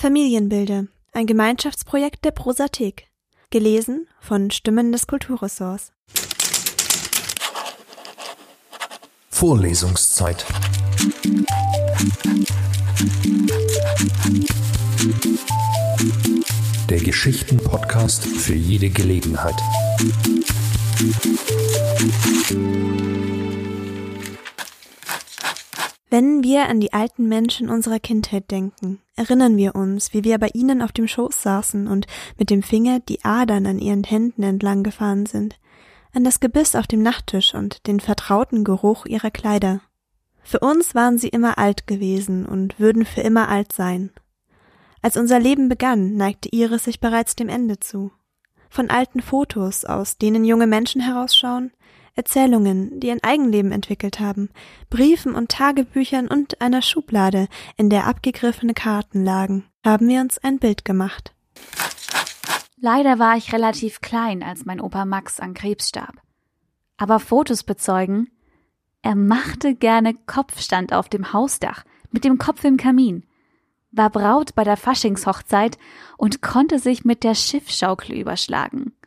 Familienbilde, ein Gemeinschaftsprojekt der Prosathek. Gelesen von Stimmen des Kulturressorts. Vorlesungszeit. Der Geschichten-Podcast für jede Gelegenheit. Wenn wir an die alten Menschen unserer Kindheit denken, erinnern wir uns, wie wir bei ihnen auf dem Schoß saßen und mit dem Finger die Adern an ihren Händen entlang gefahren sind, an das Gebiss auf dem Nachttisch und den vertrauten Geruch ihrer Kleider. Für uns waren sie immer alt gewesen und würden für immer alt sein. Als unser Leben begann, neigte Iris sich bereits dem Ende zu. Von alten Fotos, aus denen junge Menschen herausschauen, Erzählungen, die ein Eigenleben entwickelt haben, Briefen und Tagebüchern und einer Schublade, in der abgegriffene Karten lagen, haben wir uns ein Bild gemacht. Leider war ich relativ klein, als mein Opa Max an Krebs starb. Aber Fotos bezeugen, er machte gerne Kopfstand auf dem Hausdach, mit dem Kopf im Kamin, war Braut bei der Faschingshochzeit und konnte sich mit der Schiffschaukel überschlagen.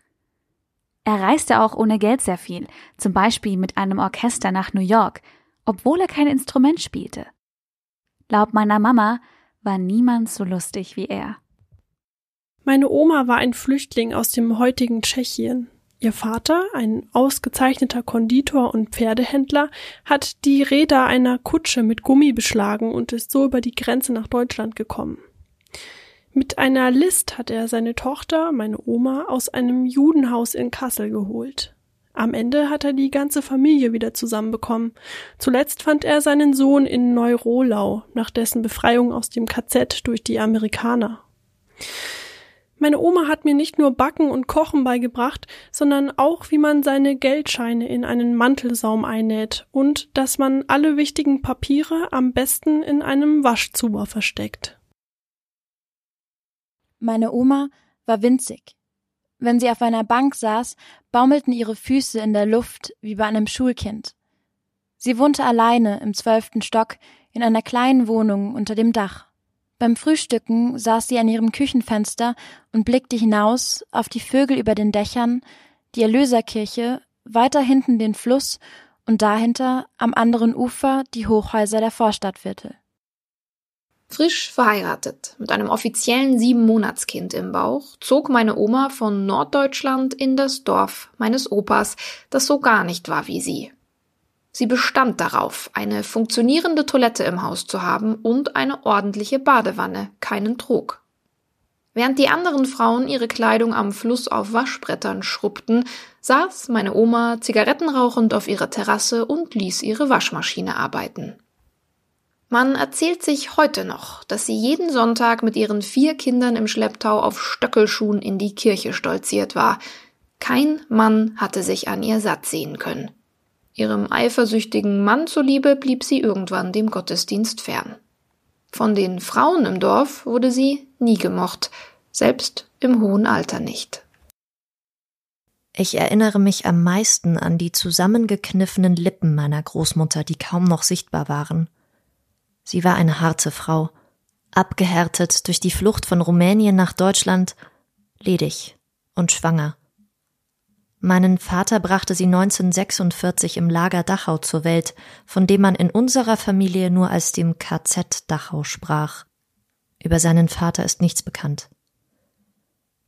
Er reiste auch ohne Geld sehr viel, zum Beispiel mit einem Orchester nach New York, obwohl er kein Instrument spielte. Laut meiner Mama war niemand so lustig wie er. Meine Oma war ein Flüchtling aus dem heutigen Tschechien. Ihr Vater, ein ausgezeichneter Konditor und Pferdehändler, hat die Räder einer Kutsche mit Gummi beschlagen und ist so über die Grenze nach Deutschland gekommen. Mit einer List hat er seine Tochter, meine Oma, aus einem Judenhaus in Kassel geholt. Am Ende hat er die ganze Familie wieder zusammenbekommen. Zuletzt fand er seinen Sohn in Neurolau, nach dessen Befreiung aus dem KZ durch die Amerikaner. Meine Oma hat mir nicht nur Backen und Kochen beigebracht, sondern auch, wie man seine Geldscheine in einen Mantelsaum einnäht und dass man alle wichtigen Papiere am besten in einem Waschzuber versteckt. Meine Oma war winzig. Wenn sie auf einer Bank saß, baumelten ihre Füße in der Luft wie bei einem Schulkind. Sie wohnte alleine im zwölften Stock in einer kleinen Wohnung unter dem Dach. Beim Frühstücken saß sie an ihrem Küchenfenster und blickte hinaus auf die Vögel über den Dächern, die Erlöserkirche, weiter hinten den Fluss und dahinter am anderen Ufer die Hochhäuser der Vorstadtviertel. Frisch verheiratet, mit einem offiziellen Sieben-Monatskind im Bauch, zog meine Oma von Norddeutschland in das Dorf meines Opas, das so gar nicht war wie sie. Sie bestand darauf, eine funktionierende Toilette im Haus zu haben und eine ordentliche Badewanne, keinen Trog. Während die anderen Frauen ihre Kleidung am Fluss auf Waschbrettern schrubbten, saß meine Oma Zigaretten rauchend auf ihrer Terrasse und ließ ihre Waschmaschine arbeiten. Man erzählt sich heute noch, dass sie jeden Sonntag mit ihren vier Kindern im Schlepptau auf Stöckelschuhen in die Kirche stolziert war. Kein Mann hatte sich an ihr satt sehen können. Ihrem eifersüchtigen Mann zuliebe blieb sie irgendwann dem Gottesdienst fern. Von den Frauen im Dorf wurde sie nie gemocht, selbst im hohen Alter nicht. Ich erinnere mich am meisten an die zusammengekniffenen Lippen meiner Großmutter, die kaum noch sichtbar waren. Sie war eine harte Frau, abgehärtet durch die Flucht von Rumänien nach Deutschland, ledig und schwanger. Meinen Vater brachte sie 1946 im Lager Dachau zur Welt, von dem man in unserer Familie nur als dem KZ Dachau sprach. Über seinen Vater ist nichts bekannt.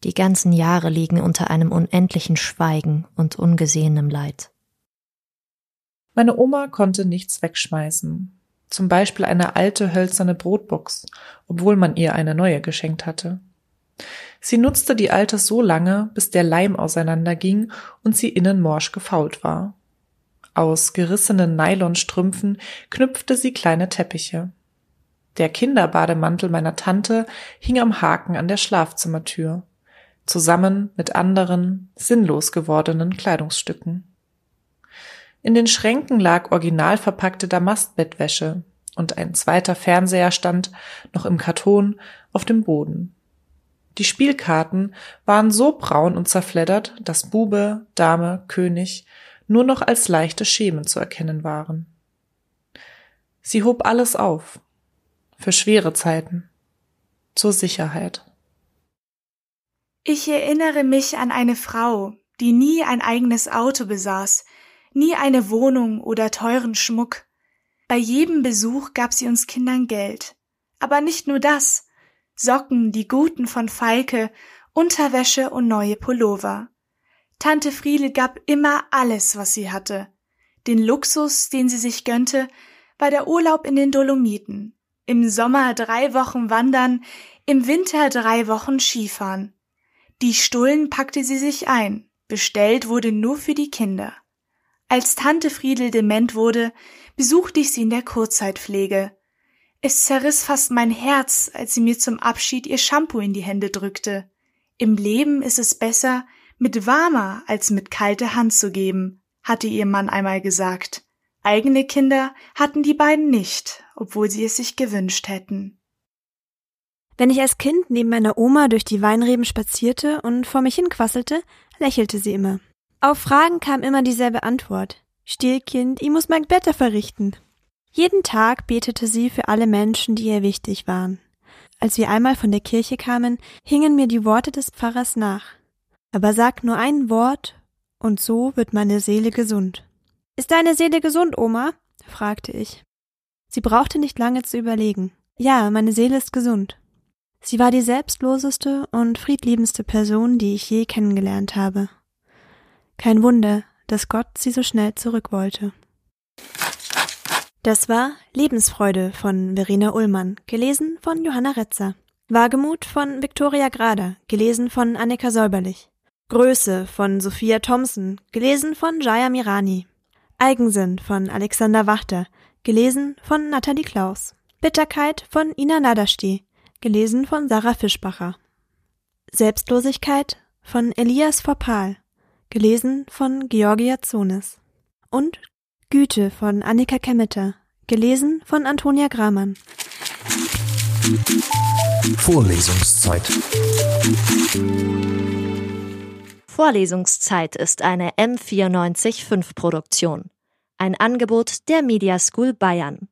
Die ganzen Jahre liegen unter einem unendlichen Schweigen und ungesehenem Leid. Meine Oma konnte nichts wegschmeißen, zum Beispiel eine alte hölzerne Brotbox, obwohl man ihr eine neue geschenkt hatte. Sie nutzte die alte so lange, bis der Leim auseinanderging und sie innen morsch gefault war. Aus gerissenen Nylonstrümpfen knüpfte sie kleine Teppiche. Der Kinderbademantel meiner Tante hing am Haken an der Schlafzimmertür, zusammen mit anderen, sinnlos gewordenen Kleidungsstücken. In den Schränken lag original verpackte Damastbettwäsche und ein zweiter Fernseher stand, noch im Karton, auf dem Boden. Die Spielkarten waren so braun und zerfleddert, dass Bube, Dame, König nur noch als leichte Schemen zu erkennen waren. Sie hob alles auf. Für schwere Zeiten. zur Sicherheit. Ich erinnere mich an eine Frau, die nie ein eigenes Auto besaß, nie eine Wohnung oder teuren Schmuck. Bei jedem Besuch gab sie uns Kindern Geld. Aber nicht nur das. Socken, die guten von Falke, Unterwäsche und neue Pullover. Tante Friedel gab immer alles, was sie hatte. Den Luxus, den sie sich gönnte, war der Urlaub in den Dolomiten. Im Sommer drei Wochen wandern, im Winter drei Wochen Skifahren. Die Stullen packte sie sich ein, bestellt wurde nur für die Kinder. Als Tante Friedel dement wurde, besuchte ich sie in der Kurzzeitpflege. Es zerriss fast mein Herz, als sie mir zum Abschied ihr Shampoo in die Hände drückte. Im Leben ist es besser, mit warmer als mit kalter Hand zu geben, hatte ihr Mann einmal gesagt. Eigene Kinder hatten die beiden nicht, obwohl sie es sich gewünscht hätten. Wenn ich als Kind neben meiner Oma durch die Weinreben spazierte und vor mich hinquasselte, lächelte sie immer. Auf Fragen kam immer dieselbe Antwort. Still, Kind, ich muss mein Blätter verrichten. Jeden Tag betete sie für alle Menschen, die ihr wichtig waren. Als wir einmal von der Kirche kamen, hingen mir die Worte des Pfarrers nach. Aber sag nur ein Wort, und so wird meine Seele gesund. Ist deine Seele gesund, Oma? fragte ich. Sie brauchte nicht lange zu überlegen. Ja, meine Seele ist gesund. Sie war die selbstloseste und friedliebendste Person, die ich je kennengelernt habe. Kein Wunder, dass Gott sie so schnell zurück wollte. Das war Lebensfreude von Verena Ullmann, gelesen von Johanna Retzer. Wagemut von Viktoria Grader, gelesen von Annika Säuberlich. Größe von Sophia Thompson, gelesen von Jaya Mirani. Eigensinn von Alexander Wachter, gelesen von Nathalie Klaus. Bitterkeit von Ina Nadasti, gelesen von Sarah Fischbacher. Selbstlosigkeit von Elias Vorpal, gelesen von Georgia Zones. Und Güte von Annika Kemmeter, gelesen von Antonia Gramann. Vorlesungszeit. Vorlesungszeit ist eine M945 Produktion. Ein Angebot der Media School Bayern.